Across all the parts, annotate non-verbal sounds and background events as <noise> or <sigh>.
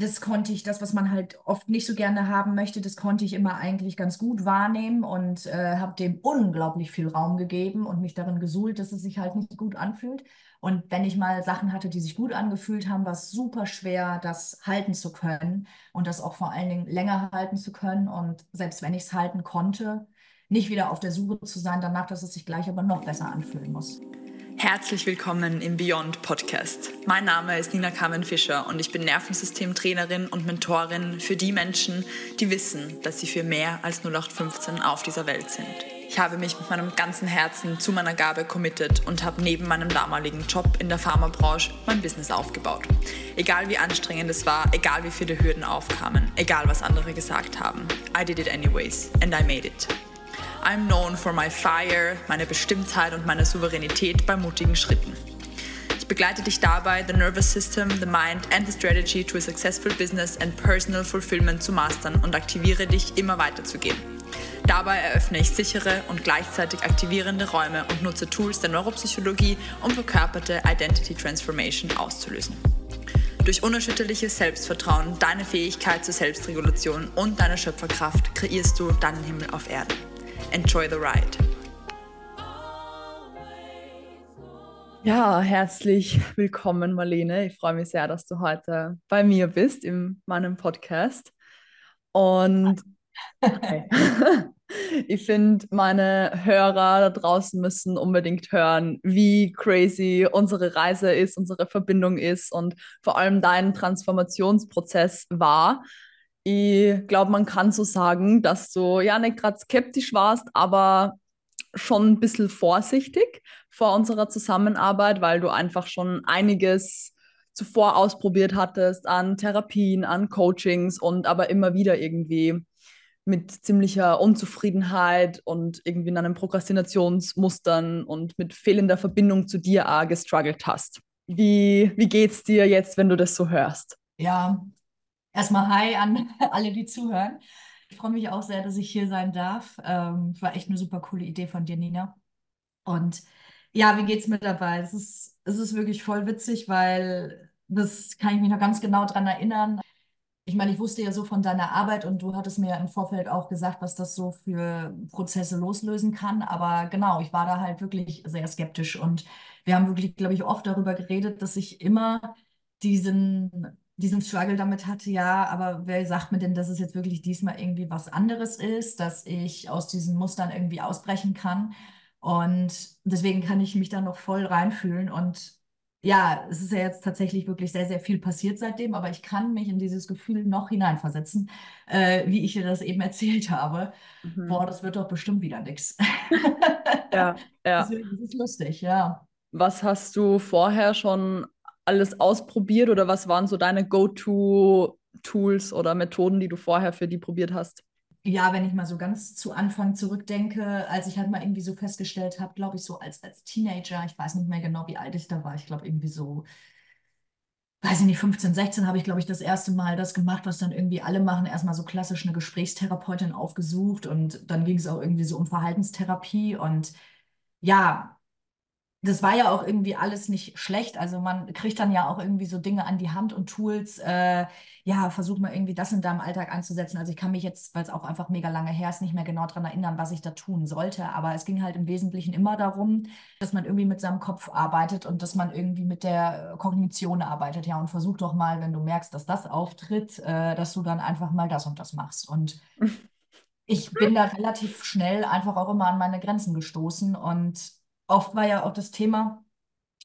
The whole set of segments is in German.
das konnte ich, das, was man halt oft nicht so gerne haben möchte, das konnte ich immer eigentlich ganz gut wahrnehmen und äh, habe dem unglaublich viel Raum gegeben und mich darin gesuhlt, dass es sich halt nicht gut anfühlt. Und wenn ich mal Sachen hatte, die sich gut angefühlt haben, war es super schwer, das halten zu können und das auch vor allen Dingen länger halten zu können. Und selbst wenn ich es halten konnte, nicht wieder auf der Suche zu sein danach, dass es sich gleich aber noch besser anfühlen muss. Herzlich willkommen im Beyond Podcast. Mein Name ist Nina Carmen Fischer und ich bin Nervensystemtrainerin und Mentorin für die Menschen, die wissen, dass sie für mehr als 0815 auf dieser Welt sind. Ich habe mich mit meinem ganzen Herzen zu meiner Gabe committed und habe neben meinem damaligen Job in der Pharmabranche mein Business aufgebaut. Egal wie anstrengend es war, egal wie viele Hürden aufkamen, egal was andere gesagt haben. I did it anyways and I made it. I'm known for my fire, meine Bestimmtheit und meine Souveränität bei mutigen Schritten. Ich begleite dich dabei, the nervous system, the mind and the strategy to a successful business and personal fulfillment zu mastern und aktiviere dich, immer weiterzugehen. Dabei eröffne ich sichere und gleichzeitig aktivierende Räume und nutze Tools der Neuropsychologie, um verkörperte Identity Transformation auszulösen. Durch unerschütterliches Selbstvertrauen, deine Fähigkeit zur Selbstregulation und deine Schöpferkraft kreierst du deinen Himmel auf Erden. Enjoy the ride. Ja, herzlich willkommen, Marlene. Ich freue mich sehr, dass du heute bei mir bist in meinem Podcast. Und <laughs> ich finde, meine Hörer da draußen müssen unbedingt hören, wie crazy unsere Reise ist, unsere Verbindung ist und vor allem dein Transformationsprozess war. Ich glaube, man kann so sagen, dass du ja nicht gerade skeptisch warst, aber schon ein bisschen vorsichtig vor unserer Zusammenarbeit, weil du einfach schon einiges zuvor ausprobiert hattest an Therapien, an Coachings und aber immer wieder irgendwie mit ziemlicher Unzufriedenheit und irgendwie in einem Prokrastinationsmustern und mit fehlender Verbindung zu dir auch gestruggelt hast. Wie, wie geht's dir jetzt, wenn du das so hörst? Ja, Erstmal Hi an <laughs> alle, die zuhören. Ich freue mich auch sehr, dass ich hier sein darf. Ähm, war echt eine super coole Idee von dir, Nina. Und ja, wie geht's mir dabei? Es ist, es ist wirklich voll witzig, weil das kann ich mich noch ganz genau dran erinnern. Ich meine, ich wusste ja so von deiner Arbeit und du hattest mir im Vorfeld auch gesagt, was das so für Prozesse loslösen kann. Aber genau, ich war da halt wirklich sehr skeptisch und wir haben wirklich, glaube ich, oft darüber geredet, dass ich immer diesen diesen Struggle damit hatte, ja, aber wer sagt mir denn, dass es jetzt wirklich diesmal irgendwie was anderes ist, dass ich aus diesen Mustern irgendwie ausbrechen kann? Und deswegen kann ich mich da noch voll reinfühlen. Und ja, es ist ja jetzt tatsächlich wirklich sehr, sehr viel passiert seitdem, aber ich kann mich in dieses Gefühl noch hineinversetzen, äh, wie ich dir das eben <laughs> erzählt habe. Mhm. Boah, das wird doch bestimmt wieder nichts. Ja, <laughs> ja. Das ist lustig, ja. Was hast du vorher schon alles ausprobiert oder was waren so deine Go-To-Tools oder Methoden, die du vorher für die probiert hast? Ja, wenn ich mal so ganz zu Anfang zurückdenke, als ich halt mal irgendwie so festgestellt habe, glaube ich, so als, als Teenager, ich weiß nicht mehr genau, wie alt ich da war, ich glaube irgendwie so, weiß ich nicht, 15, 16 habe ich, glaube ich, das erste Mal das gemacht, was dann irgendwie alle machen, erstmal so klassisch eine Gesprächstherapeutin aufgesucht und dann ging es auch irgendwie so um Verhaltenstherapie und ja, das war ja auch irgendwie alles nicht schlecht. Also man kriegt dann ja auch irgendwie so Dinge an die Hand und Tools. Äh, ja, versuch mal irgendwie das in deinem Alltag einzusetzen. Also ich kann mich jetzt, weil es auch einfach mega lange her ist, nicht mehr genau daran erinnern, was ich da tun sollte. Aber es ging halt im Wesentlichen immer darum, dass man irgendwie mit seinem Kopf arbeitet und dass man irgendwie mit der Kognition arbeitet. Ja, und versuch doch mal, wenn du merkst, dass das auftritt, äh, dass du dann einfach mal das und das machst. Und <laughs> ich bin da relativ schnell einfach auch immer an meine Grenzen gestoßen und oft war ja auch das Thema,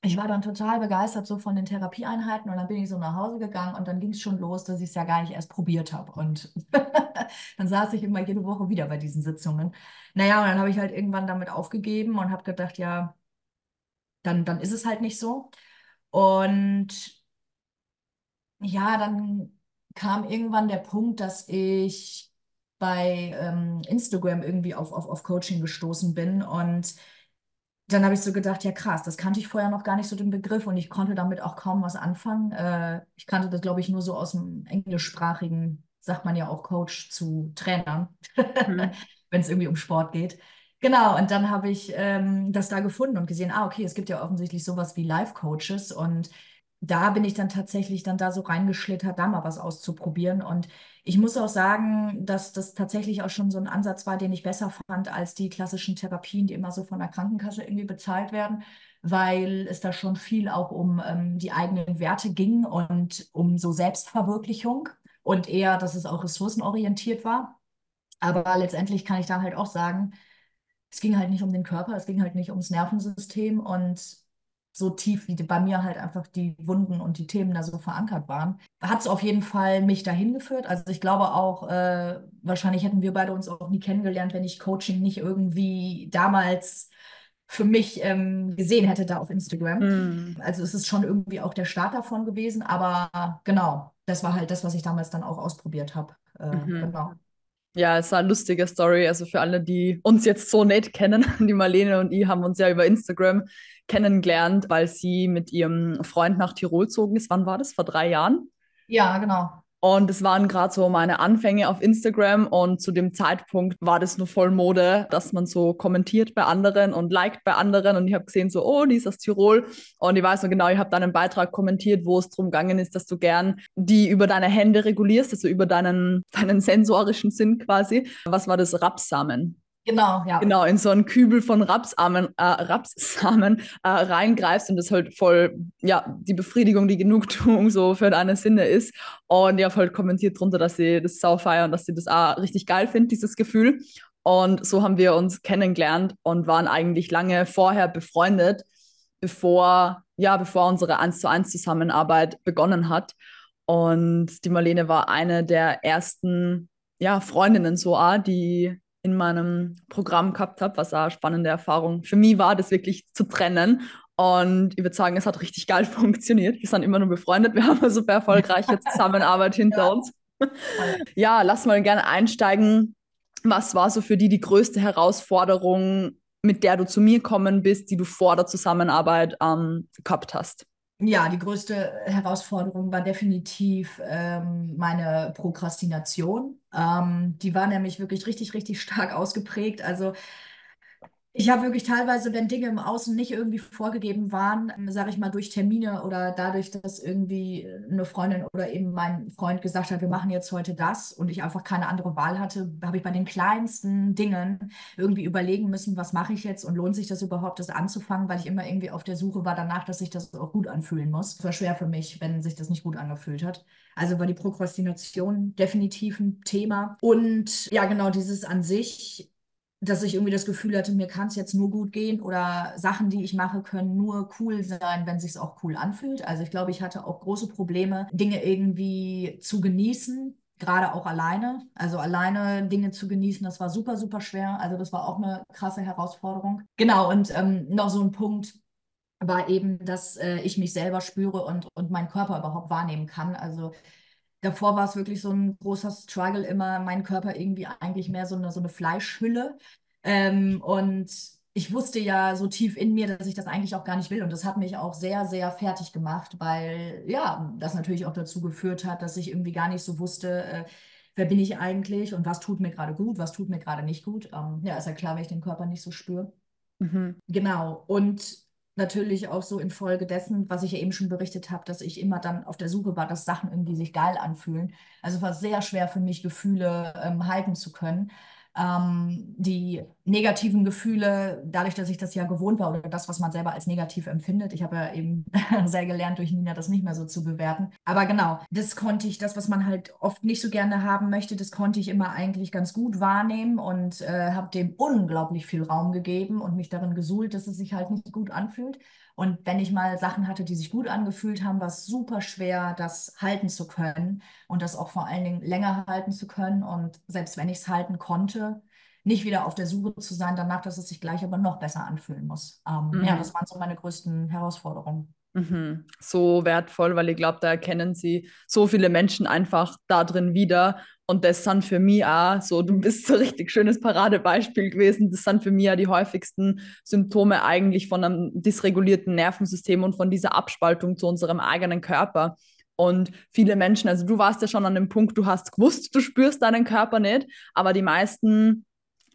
ich war dann total begeistert so von den Therapieeinheiten und dann bin ich so nach Hause gegangen und dann ging es schon los, dass ich es ja gar nicht erst probiert habe. Und <laughs> dann saß ich immer jede Woche wieder bei diesen Sitzungen. Naja, und dann habe ich halt irgendwann damit aufgegeben und habe gedacht, ja, dann, dann ist es halt nicht so. Und ja, dann kam irgendwann der Punkt, dass ich bei ähm, Instagram irgendwie auf, auf, auf Coaching gestoßen bin und dann habe ich so gedacht, ja krass, das kannte ich vorher noch gar nicht so den Begriff und ich konnte damit auch kaum was anfangen. Äh, ich kannte das, glaube ich, nur so aus dem englischsprachigen, sagt man ja auch Coach zu Trainern, mhm. <laughs> wenn es irgendwie um Sport geht. Genau, und dann habe ich ähm, das da gefunden und gesehen, ah, okay, es gibt ja offensichtlich sowas wie Life-Coaches und da bin ich dann tatsächlich dann da so reingeschlittert, da mal was auszuprobieren. Und ich muss auch sagen, dass das tatsächlich auch schon so ein Ansatz war, den ich besser fand als die klassischen Therapien, die immer so von der Krankenkasse irgendwie bezahlt werden, weil es da schon viel auch um ähm, die eigenen Werte ging und um so Selbstverwirklichung und eher, dass es auch ressourcenorientiert war. Aber letztendlich kann ich da halt auch sagen, es ging halt nicht um den Körper, es ging halt nicht ums Nervensystem und so tief, wie bei mir halt einfach die Wunden und die Themen da so verankert waren, hat es auf jeden Fall mich dahin geführt. Also ich glaube auch, äh, wahrscheinlich hätten wir beide uns auch nie kennengelernt, wenn ich Coaching nicht irgendwie damals für mich ähm, gesehen hätte da auf Instagram. Mm. Also es ist schon irgendwie auch der Start davon gewesen, aber genau, das war halt das, was ich damals dann auch ausprobiert habe. Äh, mhm. Genau. Ja, es war eine lustige Story. Also für alle, die uns jetzt so nett kennen, <laughs> die Marlene und ich haben uns ja über Instagram kennengelernt, weil sie mit ihrem Freund nach Tirol zogen ist. Wann war das? Vor drei Jahren? Ja, genau. Und es waren gerade so meine Anfänge auf Instagram und zu dem Zeitpunkt war das nur voll Mode, dass man so kommentiert bei anderen und liked bei anderen und ich habe gesehen so, oh, die ist aus Tirol und ich weiß noch genau, ich habe dann einen Beitrag kommentiert, wo es darum gegangen ist, dass du gern die über deine Hände regulierst, also über deinen, <laughs> deinen sensorischen Sinn quasi. Was war das? Rapsamen. Genau, ja. Genau, in so einen Kübel von Rapsamen, äh, Rapssamen äh, reingreifst und das halt voll, ja, die Befriedigung, die Genugtuung so für deine Sinne ist. Und ich habe halt kommentiert drunter, dass sie das sau feiern dass sie das auch richtig geil findet, dieses Gefühl. Und so haben wir uns kennengelernt und waren eigentlich lange vorher befreundet, bevor, ja, bevor unsere 1 zu 1 Zusammenarbeit begonnen hat. Und die Marlene war eine der ersten, ja, Freundinnen so, die in meinem Programm gehabt habe, was eine spannende Erfahrung für mich war, das wirklich zu trennen. Und ich würde sagen, es hat richtig geil <laughs> funktioniert. Wir sind immer nur befreundet. Wir haben eine super erfolgreiche <laughs> Zusammenarbeit hinter ja. uns. <laughs> ja, lass mal gerne einsteigen. Was war so für dich die größte Herausforderung, mit der du zu mir kommen bist, die du vor der Zusammenarbeit ähm, gehabt hast? Ja, die größte Herausforderung war definitiv ähm, meine Prokrastination. Ähm, die war nämlich wirklich richtig, richtig stark ausgeprägt. Also ich habe wirklich teilweise, wenn Dinge im Außen nicht irgendwie vorgegeben waren, sage ich mal durch Termine oder dadurch, dass irgendwie eine Freundin oder eben mein Freund gesagt hat, wir machen jetzt heute das und ich einfach keine andere Wahl hatte, habe ich bei den kleinsten Dingen irgendwie überlegen müssen, was mache ich jetzt und lohnt sich das überhaupt, das anzufangen, weil ich immer irgendwie auf der Suche war danach, dass sich das auch gut anfühlen muss. Es war schwer für mich, wenn sich das nicht gut angefühlt hat. Also war die Prokrastination definitiv ein Thema. Und ja, genau dieses an sich dass ich irgendwie das Gefühl hatte, mir kann es jetzt nur gut gehen oder Sachen, die ich mache, können nur cool sein, wenn sich auch cool anfühlt. Also ich glaube, ich hatte auch große Probleme, Dinge irgendwie zu genießen, gerade auch alleine. Also alleine Dinge zu genießen, das war super, super schwer. Also das war auch eine krasse Herausforderung. Genau, und ähm, noch so ein Punkt war eben, dass äh, ich mich selber spüre und, und meinen Körper überhaupt wahrnehmen kann. Also davor war es wirklich so ein großer Struggle, immer mein Körper irgendwie eigentlich mehr so eine, so eine Fleischhülle. Ähm, und ich wusste ja so tief in mir, dass ich das eigentlich auch gar nicht will. Und das hat mich auch sehr, sehr fertig gemacht, weil ja, das natürlich auch dazu geführt hat, dass ich irgendwie gar nicht so wusste, äh, wer bin ich eigentlich und was tut mir gerade gut, was tut mir gerade nicht gut. Ähm, ja, ist ja klar, wenn ich den Körper nicht so spüre. Mhm. Genau. Und natürlich auch so infolgedessen, was ich ja eben schon berichtet habe, dass ich immer dann auf der Suche war, dass Sachen irgendwie sich geil anfühlen. Also es war sehr schwer für mich, Gefühle ähm, halten zu können ähm, die negativen Gefühle, dadurch, dass ich das ja gewohnt war oder das, was man selber als negativ empfindet. Ich habe ja eben <laughs> sehr gelernt durch Nina, das nicht mehr so zu bewerten. Aber genau, das konnte ich, das, was man halt oft nicht so gerne haben möchte, das konnte ich immer eigentlich ganz gut wahrnehmen und äh, habe dem unglaublich viel Raum gegeben und mich darin gesuhlt, dass es sich halt nicht gut anfühlt. Und wenn ich mal Sachen hatte, die sich gut angefühlt haben, war es super schwer, das halten zu können und das auch vor allen Dingen länger halten zu können. Und selbst wenn ich es halten konnte, nicht wieder auf der Suche zu sein danach, dass es sich gleich aber noch besser anfühlen muss. Ähm, mhm. Ja, das waren so meine größten Herausforderungen. Mhm. So wertvoll, weil ich glaube, da erkennen sie so viele Menschen einfach da drin wieder. Und das sind für mich auch so, du bist so ein richtig schönes Paradebeispiel gewesen. Das sind für mich ja die häufigsten Symptome eigentlich von einem dysregulierten Nervensystem und von dieser Abspaltung zu unserem eigenen Körper. Und viele Menschen, also du warst ja schon an dem Punkt, du hast gewusst, du spürst deinen Körper nicht, aber die meisten,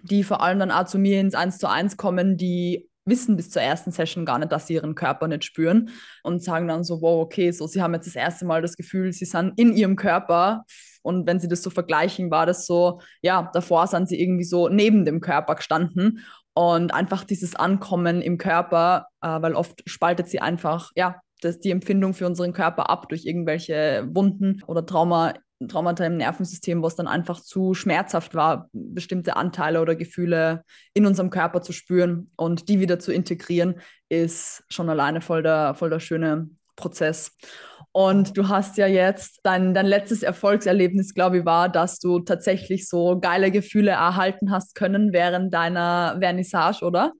die vor allem dann auch zu mir ins Eins zu eins kommen, die wissen bis zur ersten Session gar nicht, dass sie ihren Körper nicht spüren und sagen dann so, wow, okay, so sie haben jetzt das erste Mal das Gefühl, sie sind in ihrem Körper. Und wenn sie das so vergleichen, war das so, ja, davor sind sie irgendwie so neben dem Körper gestanden. Und einfach dieses Ankommen im Körper, äh, weil oft spaltet sie einfach, ja, das, die Empfindung für unseren Körper ab durch irgendwelche Wunden oder Trauma Traumata im Nervensystem, wo es dann einfach zu schmerzhaft war, bestimmte Anteile oder Gefühle in unserem Körper zu spüren und die wieder zu integrieren, ist schon alleine voll der, voll der schöne Prozess. Und du hast ja jetzt, dein, dein letztes Erfolgserlebnis, glaube ich, war, dass du tatsächlich so geile Gefühle erhalten hast können während deiner Vernissage, oder?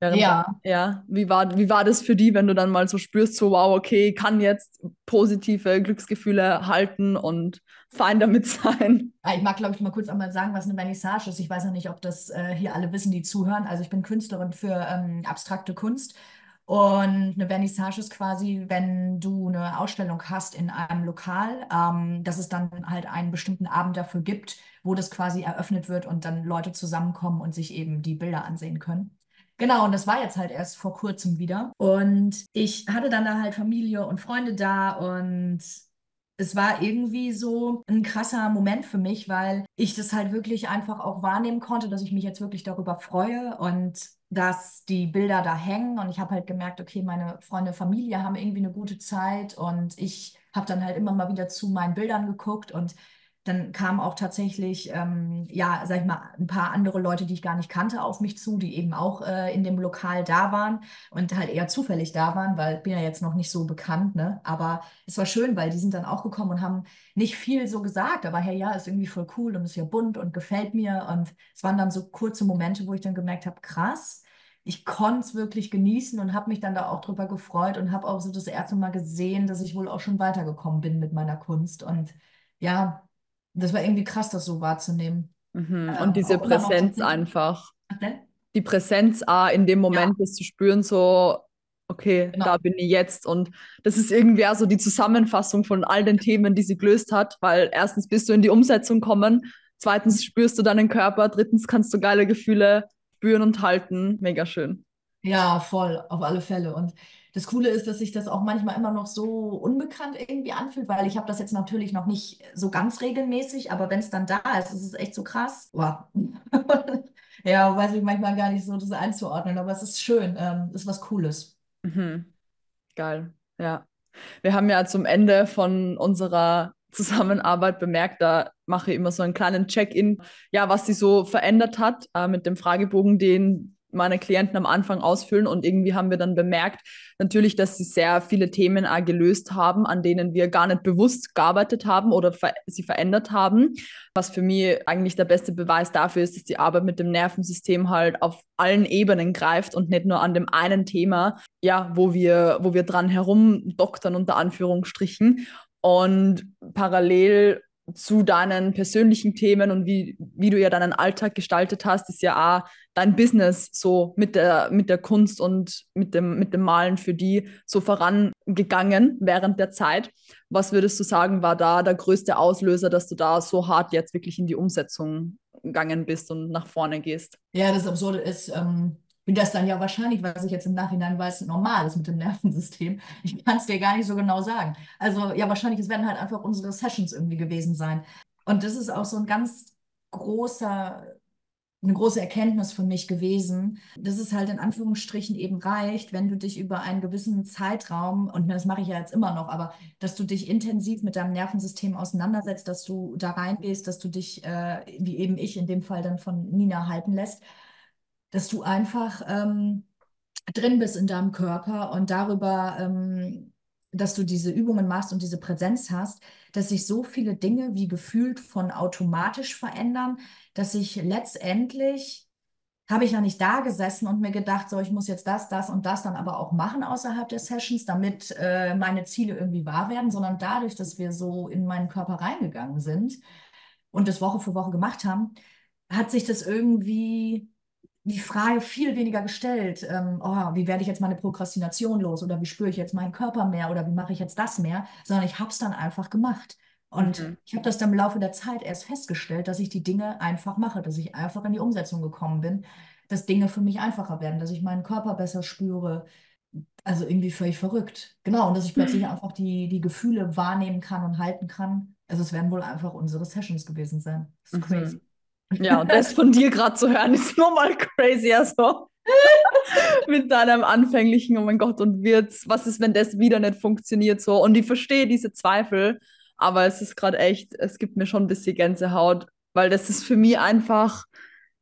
Ja. ja. Wie war, wie war das für die, wenn du dann mal so spürst, so wow, okay, kann jetzt positive Glücksgefühle halten und fein damit <laughs> sein? Ich mag, glaube ich, mal kurz einmal sagen, was eine Vernissage ist. Ich weiß noch nicht, ob das äh, hier alle wissen, die zuhören. Also ich bin Künstlerin für ähm, abstrakte Kunst. Und eine Vernissage ist quasi, wenn du eine Ausstellung hast in einem Lokal, ähm, dass es dann halt einen bestimmten Abend dafür gibt, wo das quasi eröffnet wird und dann Leute zusammenkommen und sich eben die Bilder ansehen können. Genau, und das war jetzt halt erst vor kurzem wieder. Und ich hatte dann da halt Familie und Freunde da und es war irgendwie so ein krasser Moment für mich, weil ich das halt wirklich einfach auch wahrnehmen konnte, dass ich mich jetzt wirklich darüber freue und dass die Bilder da hängen. Und ich habe halt gemerkt, okay, meine Freunde, Familie haben irgendwie eine gute Zeit und ich habe dann halt immer mal wieder zu meinen Bildern geguckt und dann kamen auch tatsächlich, ähm, ja, sag ich mal, ein paar andere Leute, die ich gar nicht kannte, auf mich zu, die eben auch äh, in dem Lokal da waren und halt eher zufällig da waren, weil ich bin ja jetzt noch nicht so bekannt, ne? Aber es war schön, weil die sind dann auch gekommen und haben nicht viel so gesagt, aber hey, ja, ist irgendwie voll cool und ist ja bunt und gefällt mir. Und es waren dann so kurze Momente, wo ich dann gemerkt habe, krass, ich konnte es wirklich genießen und habe mich dann da auch drüber gefreut und habe auch so das erste Mal gesehen, dass ich wohl auch schon weitergekommen bin mit meiner Kunst. Und ja, das war irgendwie krass, das so wahrzunehmen. Mhm. Und ähm, diese Präsenz einfach. Die Präsenz ah, in dem Moment, ja. das zu spüren, so, okay, genau. da bin ich jetzt. Und das ist irgendwie auch so die Zusammenfassung von all den Themen, die sie gelöst hat, weil erstens bist du in die Umsetzung kommen, zweitens spürst du deinen Körper, drittens kannst du geile Gefühle spüren und halten. Mega schön. Ja, voll, auf alle Fälle. Und das Coole ist, dass sich das auch manchmal immer noch so unbekannt irgendwie anfühlt, weil ich habe das jetzt natürlich noch nicht so ganz regelmäßig, aber wenn es dann da ist, ist es echt so krass. Wow. <laughs> ja, weiß ich manchmal gar nicht so, das einzuordnen, aber es ist schön, ähm, ist was Cooles. Mhm. Geil, ja. Wir haben ja zum Ende von unserer Zusammenarbeit bemerkt, da mache ich immer so einen kleinen Check-in, ja, was sie so verändert hat äh, mit dem Fragebogen, den meine Klienten am Anfang ausfüllen und irgendwie haben wir dann bemerkt, natürlich, dass sie sehr viele Themen auch gelöst haben, an denen wir gar nicht bewusst gearbeitet haben oder ver sie verändert haben. Was für mich eigentlich der beste Beweis dafür ist, dass die Arbeit mit dem Nervensystem halt auf allen Ebenen greift und nicht nur an dem einen Thema, ja, wo wir, wo wir dran herumdoktern unter Anführungsstrichen. Und parallel zu deinen persönlichen Themen und wie, wie du ja deinen Alltag gestaltet hast, ist ja auch dein Business so mit der, mit der Kunst und mit dem, mit dem Malen für die so vorangegangen während der Zeit. Was würdest du sagen, war da der größte Auslöser, dass du da so hart jetzt wirklich in die Umsetzung gegangen bist und nach vorne gehst? Ja, das Absurde ist, ähm, wie das dann ja wahrscheinlich, was ich jetzt im Nachhinein weiß, normal ist mit dem Nervensystem. Ich kann es dir gar nicht so genau sagen. Also ja, wahrscheinlich, es werden halt einfach unsere Sessions irgendwie gewesen sein. Und das ist auch so ein ganz großer, eine große Erkenntnis für mich gewesen, dass es halt in Anführungsstrichen eben reicht, wenn du dich über einen gewissen Zeitraum, und das mache ich ja jetzt immer noch, aber dass du dich intensiv mit deinem Nervensystem auseinandersetzt, dass du da reingehst, dass du dich, äh, wie eben ich in dem Fall dann von Nina halten lässt dass du einfach ähm, drin bist in deinem Körper und darüber, ähm, dass du diese Übungen machst und diese Präsenz hast, dass sich so viele Dinge wie gefühlt von automatisch verändern, dass ich letztendlich habe ich ja nicht da gesessen und mir gedacht, so, ich muss jetzt das, das und das dann aber auch machen außerhalb der Sessions, damit äh, meine Ziele irgendwie wahr werden, sondern dadurch, dass wir so in meinen Körper reingegangen sind und das Woche für Woche gemacht haben, hat sich das irgendwie die Frage viel weniger gestellt, ähm, oh, wie werde ich jetzt meine Prokrastination los oder wie spüre ich jetzt meinen Körper mehr oder wie mache ich jetzt das mehr, sondern ich habe es dann einfach gemacht. Und mhm. ich habe das dann im Laufe der Zeit erst festgestellt, dass ich die Dinge einfach mache, dass ich einfach in die Umsetzung gekommen bin. dass Dinge für mich einfacher werden, dass ich meinen Körper besser spüre. Also irgendwie völlig verrückt. Genau, und dass ich plötzlich einfach die, die Gefühle wahrnehmen kann und halten kann. Also es werden wohl einfach unsere Sessions gewesen sein. Das ist crazy. Ja, und das von dir gerade zu hören, ist nur mal crazy. Also <laughs> mit deinem anfänglichen, oh mein Gott, und wird's, was ist, wenn das wieder nicht funktioniert so? Und ich verstehe diese Zweifel, aber es ist gerade echt, es gibt mir schon ein bisschen Gänsehaut, weil das ist für mich einfach,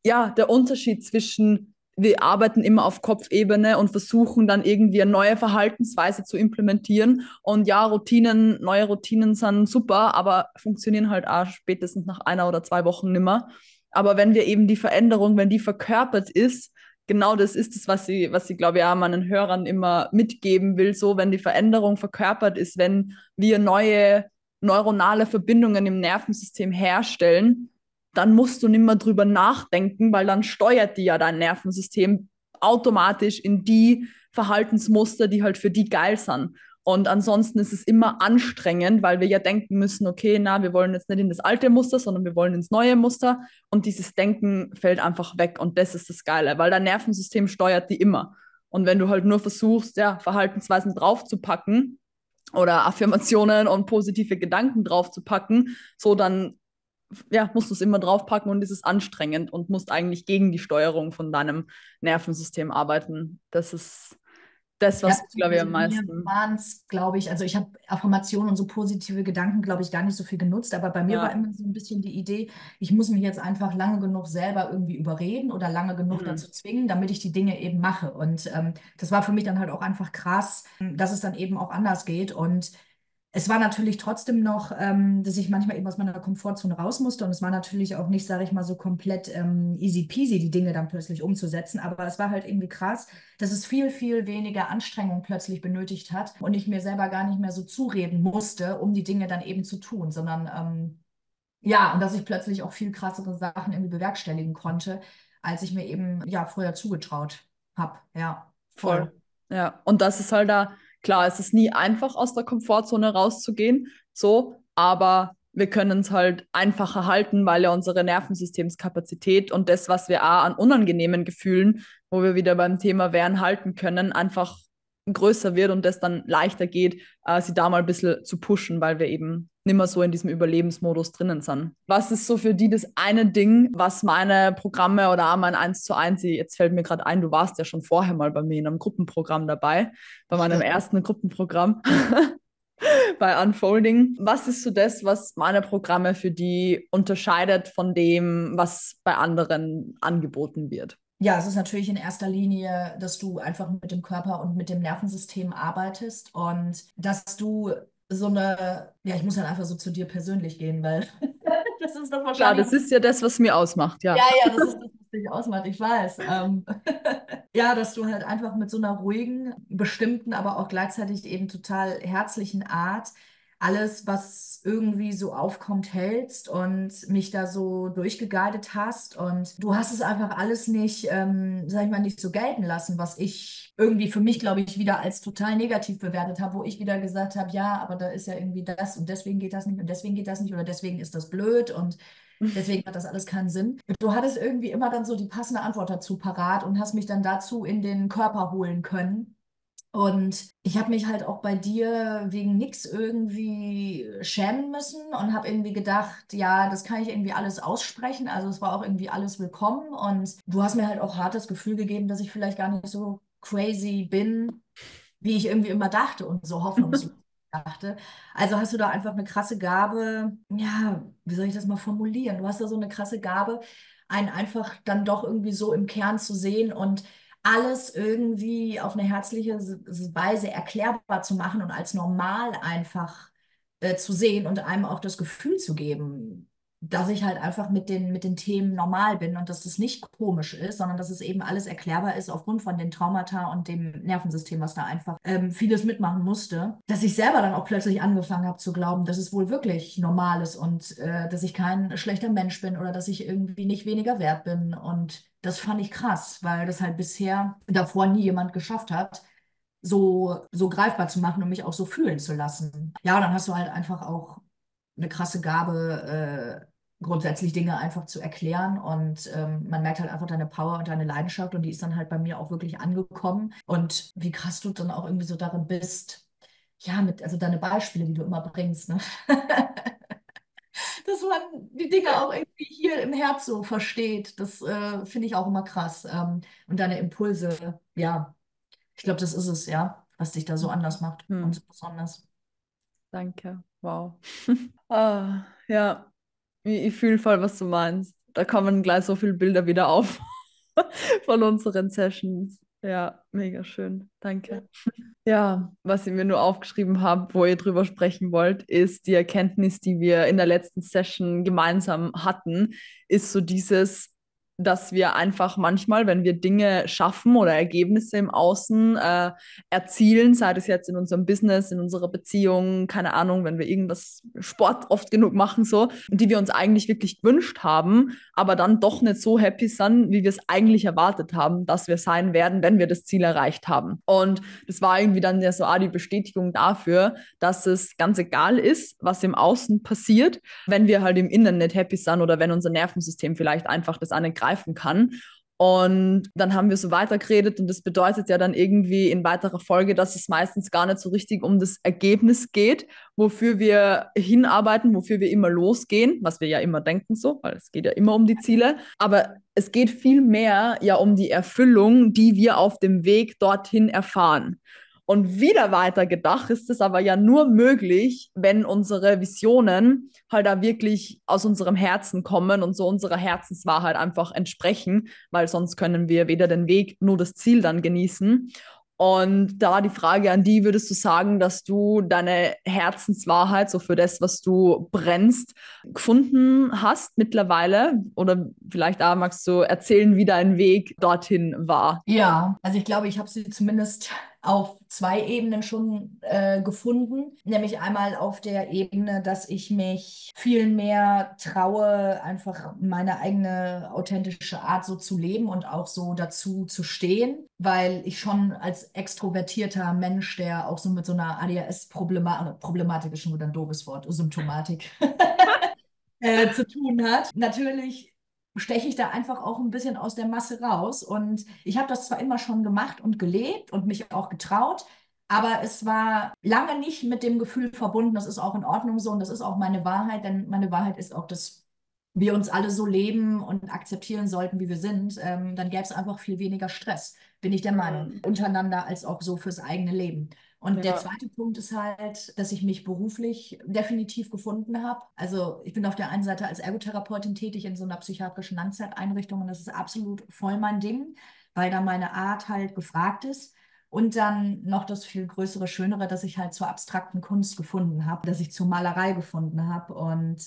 ja, der Unterschied zwischen, wir arbeiten immer auf Kopfebene und versuchen dann irgendwie eine neue Verhaltensweise zu implementieren. Und ja, Routinen, neue Routinen sind super, aber funktionieren halt auch spätestens nach einer oder zwei Wochen nimmer. Aber wenn wir eben die Veränderung, wenn die verkörpert ist, genau das ist es, was sie, was sie, glaube ich, auch meinen Hörern immer mitgeben will. So, wenn die Veränderung verkörpert ist, wenn wir neue neuronale Verbindungen im Nervensystem herstellen, dann musst du nicht mehr drüber nachdenken, weil dann steuert die ja dein Nervensystem automatisch in die Verhaltensmuster, die halt für die geil sind. Und ansonsten ist es immer anstrengend, weil wir ja denken müssen, okay, na, wir wollen jetzt nicht in das alte Muster, sondern wir wollen ins neue Muster. Und dieses Denken fällt einfach weg. Und das ist das Geile, weil dein Nervensystem steuert die immer. Und wenn du halt nur versuchst, ja, Verhaltensweisen draufzupacken oder Affirmationen und positive Gedanken draufzupacken, so dann ja, musst du es immer draufpacken und es ist anstrengend und musst eigentlich gegen die Steuerung von deinem Nervensystem arbeiten. Das ist das, was, ja, glaube ich, am meisten. waren es, glaube ich, also ich habe Affirmationen und so positive Gedanken, glaube ich, gar nicht so viel genutzt, aber bei mir ja. war immer so ein bisschen die Idee, ich muss mich jetzt einfach lange genug selber irgendwie überreden oder lange genug mhm. dazu zwingen, damit ich die Dinge eben mache. Und ähm, das war für mich dann halt auch einfach krass, dass es dann eben auch anders geht. Und es war natürlich trotzdem noch, ähm, dass ich manchmal eben aus meiner Komfortzone raus musste und es war natürlich auch nicht, sage ich mal, so komplett ähm, easy peasy, die Dinge dann plötzlich umzusetzen, aber es war halt irgendwie krass, dass es viel, viel weniger Anstrengung plötzlich benötigt hat und ich mir selber gar nicht mehr so zureden musste, um die Dinge dann eben zu tun, sondern ähm, ja, und dass ich plötzlich auch viel krassere Sachen irgendwie bewerkstelligen konnte, als ich mir eben ja vorher zugetraut habe. Ja, voll. voll. Ja, und das ist halt da Klar, es ist nie einfach, aus der Komfortzone rauszugehen, so, aber wir können es halt einfacher halten, weil ja unsere Nervensystemskapazität und das, was wir auch an unangenehmen Gefühlen, wo wir wieder beim Thema wären, halten können, einfach größer wird und es dann leichter geht, äh, sie da mal ein bisschen zu pushen, weil wir eben nicht mehr so in diesem Überlebensmodus drinnen sind. Was ist so für die das eine Ding, was meine Programme oder auch mein 1 zu 1, jetzt fällt mir gerade ein, du warst ja schon vorher mal bei mir in einem Gruppenprogramm dabei, bei meinem <laughs> ersten Gruppenprogramm. <laughs> bei Unfolding. Was ist so das, was meine Programme für die unterscheidet von dem, was bei anderen angeboten wird? Ja, es ist natürlich in erster Linie, dass du einfach mit dem Körper und mit dem Nervensystem arbeitest und dass du so eine, ja, ich muss halt einfach so zu dir persönlich gehen, weil <laughs> das ist doch wahrscheinlich. Klar, das ist ja das, was mir ausmacht, ja. Ja, ja, das ist das, was dich ausmacht, ich weiß. Ähm, <laughs> ja, dass du halt einfach mit so einer ruhigen, bestimmten, aber auch gleichzeitig eben total herzlichen Art alles, was irgendwie so aufkommt, hältst und mich da so durchgeguidet hast. Und du hast es einfach alles nicht, ähm, sag ich mal, nicht so gelten lassen, was ich irgendwie für mich, glaube ich, wieder als total negativ bewertet habe, wo ich wieder gesagt habe, ja, aber da ist ja irgendwie das und deswegen geht das nicht und deswegen geht das nicht oder deswegen ist das blöd und Deswegen hat das alles keinen Sinn. Du hattest irgendwie immer dann so die passende Antwort dazu parat und hast mich dann dazu in den Körper holen können. Und ich habe mich halt auch bei dir wegen nichts irgendwie schämen müssen und habe irgendwie gedacht, ja, das kann ich irgendwie alles aussprechen. Also es war auch irgendwie alles willkommen. Und du hast mir halt auch hartes Gefühl gegeben, dass ich vielleicht gar nicht so crazy bin, wie ich irgendwie immer dachte und so hoffnungslos <laughs> dachte. Also hast du da einfach eine krasse Gabe, ja, wie soll ich das mal formulieren? Du hast da so eine krasse Gabe, einen einfach dann doch irgendwie so im Kern zu sehen und alles irgendwie auf eine herzliche Weise erklärbar zu machen und als normal einfach äh, zu sehen und einem auch das Gefühl zu geben, dass ich halt einfach mit den, mit den Themen normal bin und dass das nicht komisch ist, sondern dass es eben alles erklärbar ist aufgrund von den Traumata und dem Nervensystem, was da einfach ähm, vieles mitmachen musste. Dass ich selber dann auch plötzlich angefangen habe zu glauben, dass es wohl wirklich normal ist und äh, dass ich kein schlechter Mensch bin oder dass ich irgendwie nicht weniger wert bin und das fand ich krass, weil das halt bisher davor nie jemand geschafft hat, so, so greifbar zu machen und mich auch so fühlen zu lassen. Ja, dann hast du halt einfach auch eine krasse Gabe, grundsätzlich Dinge einfach zu erklären und ähm, man merkt halt einfach deine Power und deine Leidenschaft und die ist dann halt bei mir auch wirklich angekommen und wie krass du dann auch irgendwie so darin bist, ja, mit, also deine Beispiele, die du immer bringst, ne? <laughs> dass man die Dinge auch irgendwie hier im Herz so versteht. Das äh, finde ich auch immer krass. Ähm, und deine Impulse, ja, ich glaube, das ist es, ja, was dich da so anders macht Hm. und so besonders. Danke. Wow. <laughs> Ah, ja, ich, fühle voll, was du meinst. Da kommen gleich so viele Bilder wieder auf <laughs> von unseren Sessions. Ja, mega schön. Danke. Ja, was ich mir nur aufgeschrieben habe, wo ihr drüber sprechen wollt, ist die Erkenntnis, die wir in der letzten Session gemeinsam hatten, ist so dieses, dass wir einfach manchmal, wenn wir Dinge schaffen oder Ergebnisse im Außen äh, erzielen, sei das jetzt in unserem Business, in unserer Beziehung, keine Ahnung, wenn wir irgendwas Sport oft genug machen, so, die wir uns eigentlich wirklich gewünscht haben, aber dann doch nicht so happy sind, wie wir es eigentlich erwartet haben, dass wir sein werden, wenn wir das Ziel erreicht haben. Und das war irgendwie dann ja so ah, die Bestätigung dafür, dass es ganz egal ist, was im Außen passiert, wenn wir halt im Innen nicht happy sind oder wenn unser Nervensystem vielleicht einfach das eine greifen kann. Und dann haben wir so weitergeredet und das bedeutet ja dann irgendwie in weiterer Folge, dass es meistens gar nicht so richtig um das Ergebnis geht, wofür wir hinarbeiten, wofür wir immer losgehen, was wir ja immer denken so, weil es geht ja immer um die Ziele. Aber es geht viel mehr ja um die Erfüllung, die wir auf dem Weg dorthin erfahren. Und wieder weiter gedacht ist es aber ja nur möglich, wenn unsere Visionen halt da wirklich aus unserem Herzen kommen und so unserer Herzenswahrheit einfach entsprechen, weil sonst können wir weder den Weg nur das Ziel dann genießen. Und da die Frage an die, würdest du sagen, dass du deine Herzenswahrheit, so für das, was du brennst, gefunden hast mittlerweile? Oder vielleicht auch magst du erzählen, wie dein Weg dorthin war? Ja, also ich glaube, ich habe sie zumindest auf zwei Ebenen schon äh, gefunden. Nämlich einmal auf der Ebene, dass ich mich viel mehr traue, einfach meine eigene authentische Art so zu leben und auch so dazu zu stehen, weil ich schon als extrovertierter Mensch, der auch so mit so einer ADHS-Problematik, Problematik ist schon wieder ein doofes Wort, Symptomatik, <laughs> äh, zu tun hat, natürlich steche ich da einfach auch ein bisschen aus der Masse raus. Und ich habe das zwar immer schon gemacht und gelebt und mich auch getraut, aber es war lange nicht mit dem Gefühl verbunden, das ist auch in Ordnung so und das ist auch meine Wahrheit, denn meine Wahrheit ist auch, dass wir uns alle so leben und akzeptieren sollten, wie wir sind, ähm, dann gäbe es einfach viel weniger Stress, bin ich der Meinung, Mhm. untereinander als auch so fürs eigene Leben. Und der Ja. zweite Punkt ist halt, dass ich mich beruflich definitiv gefunden habe. Also ich bin auf der einen Seite als Ergotherapeutin tätig in so einer psychiatrischen Langzeiteinrichtung und das ist absolut voll mein Ding, weil da meine Art halt gefragt ist. Und dann noch das viel größere, schönere, dass ich halt zur abstrakten Kunst gefunden habe, dass ich zur Malerei gefunden habe und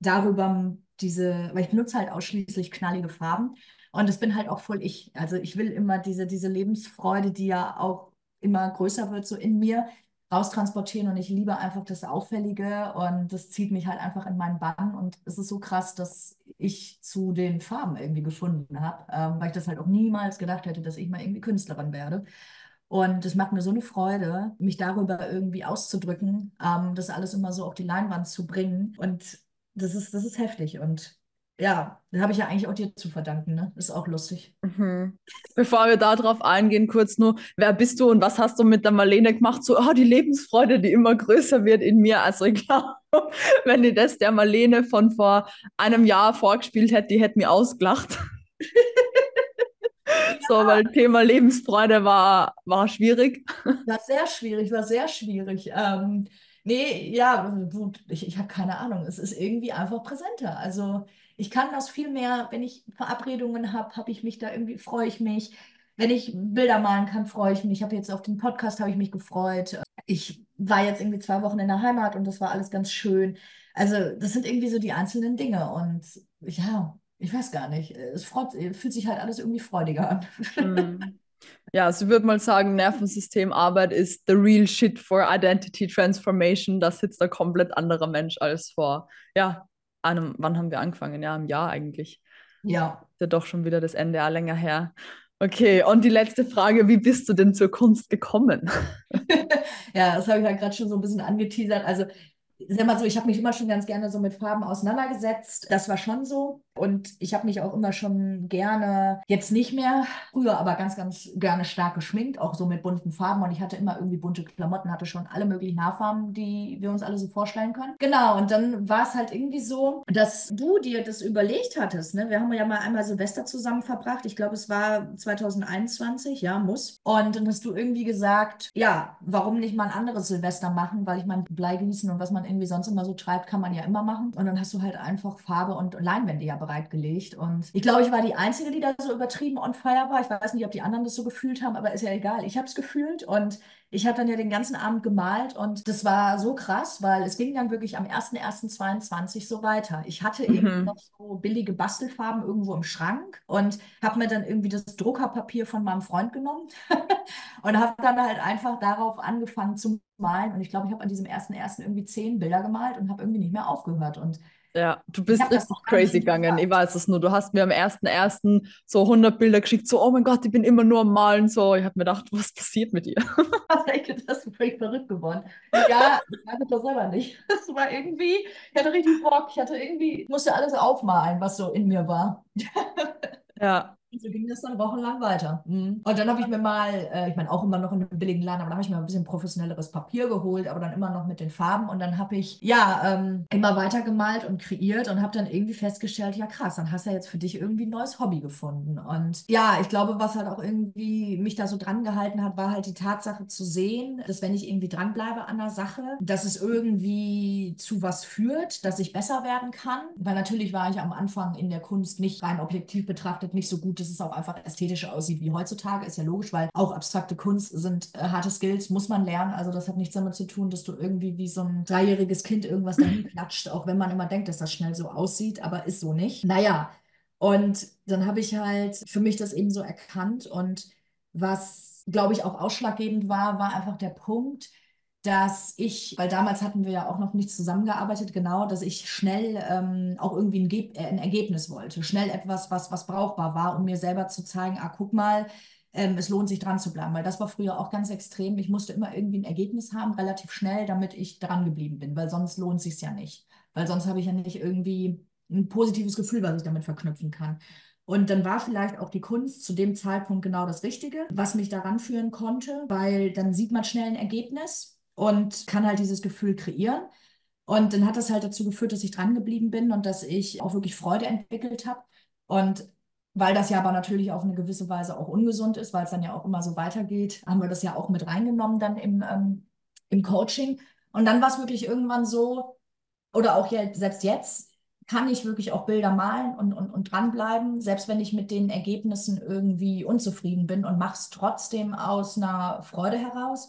darüber diese, weil ich benutze halt ausschließlich knallige Farben und das bin halt auch voll ich. Also ich will immer diese, diese Lebensfreude, die ja auch immer größer wird, so in mir raustransportieren und ich liebe einfach das Auffällige und das zieht mich halt einfach in meinen Bann und es ist so krass, dass ich zu den Farben irgendwie gefunden habe, ähm, weil ich das halt auch niemals gedacht hätte, dass ich mal irgendwie Künstlerin werde. Und es macht mir so eine Freude, mich darüber irgendwie auszudrücken, ähm, das alles immer so auf die Leinwand zu bringen. Und das ist, das ist heftig. Und ja, da habe ich ja eigentlich auch dir zu verdanken, ne? Ist auch lustig. Mhm. Bevor wir darauf eingehen, kurz nur, wer bist du und was hast du mit der Marlene gemacht? So, oh, die Lebensfreude, die immer größer wird in mir. Also ich glaube, <laughs> wenn die das der Marlene von vor einem Jahr vorgespielt hätte, die hätte mir ausgelacht. <laughs> So, weil Thema Lebensfreude war, war schwierig. War sehr schwierig, war sehr schwierig. Ähm, nee, ja, gut, ich, ich habe keine Ahnung. Es ist irgendwie einfach präsenter. Also ich kann das viel mehr, wenn ich Verabredungen habe, habe ich mich da irgendwie, freue ich mich. Wenn ich Bilder malen kann, freue ich mich. Ich habe jetzt auf den Podcast, habe ich mich gefreut. Ich war jetzt irgendwie zwei Wochen in der Heimat und das war alles ganz schön. Also das sind irgendwie so die einzelnen Dinge und ja, ich weiß gar nicht. Es freut, fühlt sich halt alles irgendwie freudiger an. Mhm. Ja, also ich würde mal sagen, Nervensystemarbeit ist the real shit for identity transformation. Da sitzt ein komplett anderer Mensch als vor, ja, einem, wann haben wir angefangen? Ja, im Jahr eigentlich. Ja. Ist ja doch schon wieder das Ende, ja, länger her. Okay, und die letzte Frage, wie bist du denn zur Kunst gekommen? <laughs> Ja, das habe ich ja gerade schon so ein bisschen angeteasert. Also sag mal so, ich habe mich immer schon ganz gerne so mit Farben auseinandergesetzt. Das war schon so. Und ich habe mich auch immer schon gerne, jetzt nicht mehr, früher aber ganz, ganz gerne stark geschminkt, auch so mit bunten Farben. Und ich hatte immer irgendwie bunte Klamotten, hatte schon alle möglichen Haarfarben, die wir uns alle so vorstellen können. Genau, und dann war es halt irgendwie so, dass du dir das überlegt hattest. Ne? Wir haben ja mal einmal Silvester zusammen verbracht. Ich glaube, es war 2021, ja, muss. Und dann hast du irgendwie gesagt, ja, warum nicht mal ein anderes Silvester machen, weil ich mein Bleigießen und was man irgendwie sonst immer so treibt, kann man ja immer machen. Und dann hast du halt einfach Farbe und Leinwände ja bereitgelegt. Und ich glaube, ich war die Einzige, die da so übertrieben on fire war. Ich weiß nicht, ob die anderen das so gefühlt haben, aber ist ja egal. Ich habe es gefühlt und ich habe dann ja den ganzen Abend gemalt und das war so krass, weil es ging dann wirklich am 01.01.22 so weiter. Ich hatte mhm. eben noch so billige Bastelfarben irgendwo im Schrank und habe mir dann irgendwie das Druckerpapier von meinem Freund genommen <laughs> und habe dann halt einfach darauf angefangen zu malen. Und ich glaube, ich habe an diesem 1.01. irgendwie zehn Bilder gemalt und habe irgendwie nicht mehr aufgehört. Und ja, du bist richtig crazy gegangen. Ich weiß es nur. Du hast mir am 1.1. so 100 Bilder geschickt, so, oh mein Gott, ich bin immer nur am Malen. So, ich habe mir gedacht, was passiert mit dir? <laughs> das ist völlig verrückt geworden. Ja, ich weiß das selber nicht. <laughs> Das war irgendwie, ich hatte richtig Bock. Ich hatte irgendwie, musste alles aufmalen, was so in mir war. <laughs> Ja, so ging das dann wochenlang weiter. Mhm. Und dann habe ich mir mal, äh, ich meine auch immer noch in einem billigen Laden, aber dann habe ich mir ein bisschen professionelleres Papier geholt, aber dann immer noch mit den Farben. Und dann habe ich ja ähm, immer weiter gemalt und kreiert und habe dann irgendwie festgestellt, ja krass, dann hast du ja jetzt für dich irgendwie ein neues Hobby gefunden. Und ja, ich glaube, was halt auch irgendwie mich da so dran gehalten hat, war halt die Tatsache zu sehen, dass wenn ich irgendwie dranbleibe an der Sache, dass es irgendwie zu was führt, dass ich besser werden kann. Weil natürlich war ich am Anfang in der Kunst nicht rein objektiv betrachtet nicht so gut dass es auch einfach ästhetischer aussieht wie heutzutage, ist ja logisch, weil auch abstrakte Kunst sind äh, harte Skills, muss man lernen. Also das hat nichts damit zu tun, dass du irgendwie wie so ein dreijähriges Kind irgendwas dahin <laughs> klatscht, auch wenn man immer denkt, dass das schnell so aussieht, aber ist so nicht. Naja, und dann habe ich halt für mich das eben so erkannt und was, glaube ich, auch ausschlaggebend war, war einfach der Punkt, dass ich, weil damals hatten wir ja auch noch nicht zusammengearbeitet, genau, dass ich schnell ähm, auch irgendwie ein, äh, ein, Ergebnis wollte. Schnell etwas, was, was brauchbar war, um mir selber zu zeigen, ah, guck mal, ähm, es lohnt sich dran zu bleiben. Weil das war früher auch ganz extrem. Ich musste immer irgendwie ein Ergebnis haben, relativ schnell, damit ich dran geblieben bin, weil sonst lohnt sich ja nicht. Weil sonst habe ich ja nicht irgendwie ein positives Gefühl, was ich damit verknüpfen kann. Und dann war vielleicht auch die Kunst zu dem Zeitpunkt genau das Richtige, was mich daran führen konnte, weil dann sieht man schnell ein Ergebnis und kann halt dieses Gefühl kreieren. Und dann hat das halt dazu geführt, dass ich dran geblieben bin und dass ich auch wirklich Freude entwickelt habe. Und weil das ja aber natürlich auf eine gewisse Weise auch ungesund ist, weil es dann ja auch immer so weitergeht, haben wir das ja auch mit reingenommen dann im, ähm, im Coaching. Und dann war es wirklich irgendwann so, oder auch jetzt, selbst jetzt, kann ich wirklich auch Bilder malen und, und, und dranbleiben, selbst wenn ich mit den Ergebnissen irgendwie unzufrieden bin und mache es trotzdem aus einer Freude heraus.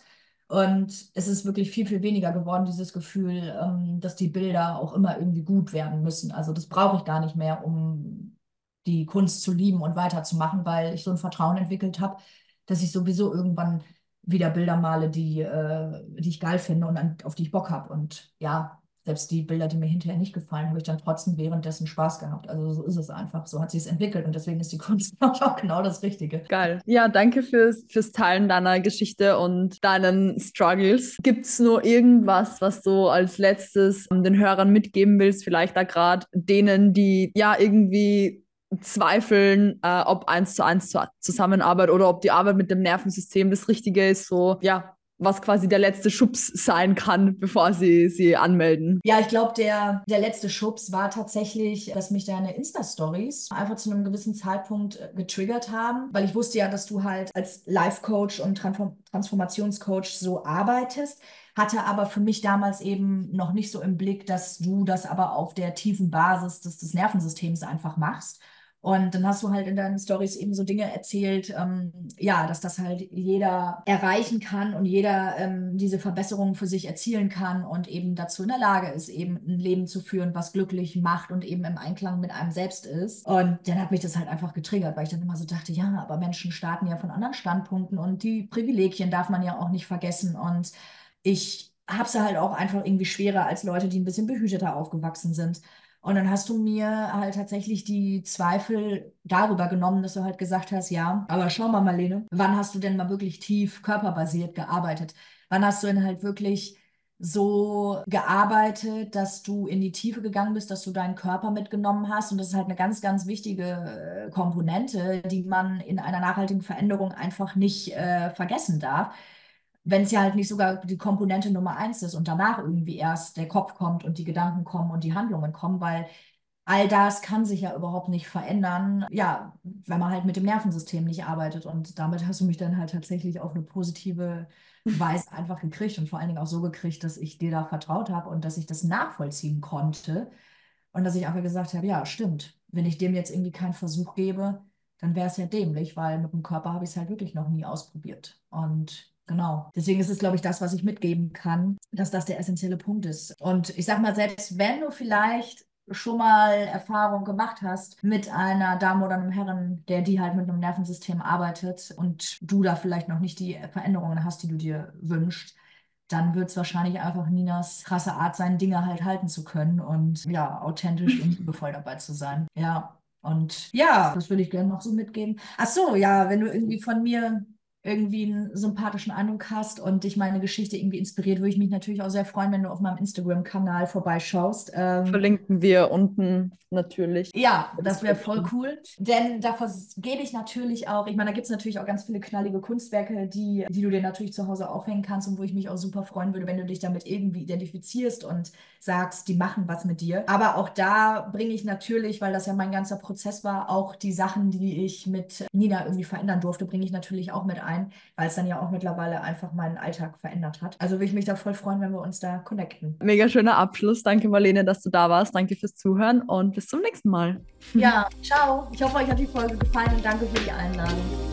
Und es ist wirklich viel, viel weniger geworden, dieses Gefühl, ähm, dass die Bilder auch immer irgendwie gut werden müssen. Also das brauche ich gar nicht mehr, um die Kunst zu lieben und weiterzumachen, weil ich so ein Vertrauen entwickelt habe, dass ich sowieso irgendwann wieder Bilder male, die, äh, die ich geil finde und an, auf die ich Bock habe. Und ja, selbst die Bilder, die mir hinterher nicht gefallen, habe ich dann trotzdem währenddessen Spaß gehabt. Also so ist es einfach. So hat sich es entwickelt und deswegen ist die <laughs> Kunst <laughs> auch genau das Richtige. Geil. Ja, danke fürs, fürs Teilen deiner Geschichte und deinen Struggles. Gibt es nur irgendwas, was du als letztes den Hörern mitgeben willst? Vielleicht da gerade denen, die ja irgendwie zweifeln, äh, ob eins zu eins Zusammenarbeit oder ob die Arbeit mit dem Nervensystem das Richtige ist. So, ja, was quasi der letzte Schubs sein kann, bevor sie sie anmelden. Ja, ich glaube, der, der letzte Schubs war tatsächlich, dass mich deine Insta-Stories einfach zu einem gewissen Zeitpunkt äh, getriggert haben, weil ich wusste ja, dass du halt als Life-Coach und Transform Transformationscoach so arbeitest hatte aber für mich damals eben noch nicht so im Blick, dass du das aber auf der tiefen Basis des, des Nervensystems einfach machst. Und dann hast du halt in deinen Stories eben so Dinge erzählt, ähm, ja, dass das halt jeder erreichen kann und jeder ähm, diese Verbesserungen für sich erzielen kann und eben dazu in der Lage ist, eben ein Leben zu führen, was glücklich macht und eben im Einklang mit einem selbst ist. Und dann hat mich das halt einfach getriggert, weil ich dann immer so dachte, ja, aber Menschen starten ja von anderen Standpunkten und die Privilegien darf man ja auch nicht vergessen. Und ich habe es halt auch einfach irgendwie schwerer als Leute, die ein bisschen behüteter aufgewachsen sind. Und dann hast du mir halt tatsächlich die Zweifel darüber genommen, dass du halt gesagt hast, ja, aber schau mal, Marlene, wann hast du denn mal wirklich tief körperbasiert gearbeitet? Wann hast du denn halt wirklich so gearbeitet, dass du in die Tiefe gegangen bist, dass du deinen Körper mitgenommen hast. Und das ist halt eine ganz, ganz wichtige äh, Komponente, die man in einer nachhaltigen Veränderung einfach nicht äh, vergessen darf. Wenn es ja halt nicht sogar die Komponente Nummer eins ist und danach irgendwie erst der Kopf kommt und die Gedanken kommen und die Handlungen kommen, weil all das kann sich ja überhaupt nicht verändern, ja, wenn man halt mit dem Nervensystem nicht arbeitet. Und damit hast du mich dann halt tatsächlich auf eine positive Weise einfach gekriegt und vor allen Dingen auch so gekriegt, dass ich dir da vertraut habe und dass ich das nachvollziehen konnte. Und dass ich einfach gesagt habe, ja, stimmt, wenn ich dem jetzt irgendwie keinen Versuch gebe, dann wäre es ja dämlich, weil mit dem Körper habe ich es halt wirklich noch nie ausprobiert. Und Genau. Deswegen ist es, glaube ich, das, was ich mitgeben kann, dass das der essentielle Punkt ist. Und ich sag mal, selbst wenn du vielleicht schon mal Erfahrung gemacht hast mit einer Dame oder einem Herren, der die halt mit einem Nervensystem arbeitet und du da vielleicht noch nicht die Veränderungen hast, die du dir wünschst, dann wird es wahrscheinlich einfach Ninas krasse Art sein, Dinge halt halten zu können und ja, authentisch und liebevoll dabei zu sein. Ja. Und ja, das würde ich gerne noch so mitgeben. Ach so, ja, wenn du irgendwie von mir irgendwie einen sympathischen Eindruck hast und dich meine Geschichte irgendwie inspiriert, würde ich mich natürlich auch sehr freuen, wenn du auf meinem Instagram-Kanal vorbeischaust. Ähm, Verlinken wir unten natürlich. Ja, das wäre voll cool. Denn davor gebe ich natürlich auch, ich meine, da gibt es natürlich auch ganz viele knallige Kunstwerke, die, die du dir natürlich zu Hause aufhängen kannst und wo ich mich auch super freuen würde, wenn du dich damit irgendwie identifizierst und sagst, die machen was mit dir. Aber auch da bringe ich natürlich, weil das ja mein ganzer Prozess war, auch die Sachen, die ich mit Nina irgendwie verändern durfte, bringe ich natürlich auch mit ein ein, weil es dann ja auch mittlerweile einfach meinen Alltag verändert hat. Also würde ich mich da voll freuen, wenn wir uns da connecten. Mega schöner Abschluss. Danke, Marlene, dass du da warst. Danke fürs Zuhören und bis zum nächsten Mal. Ja, ciao. Ich hoffe, euch hat die Folge gefallen und danke für die Einladung.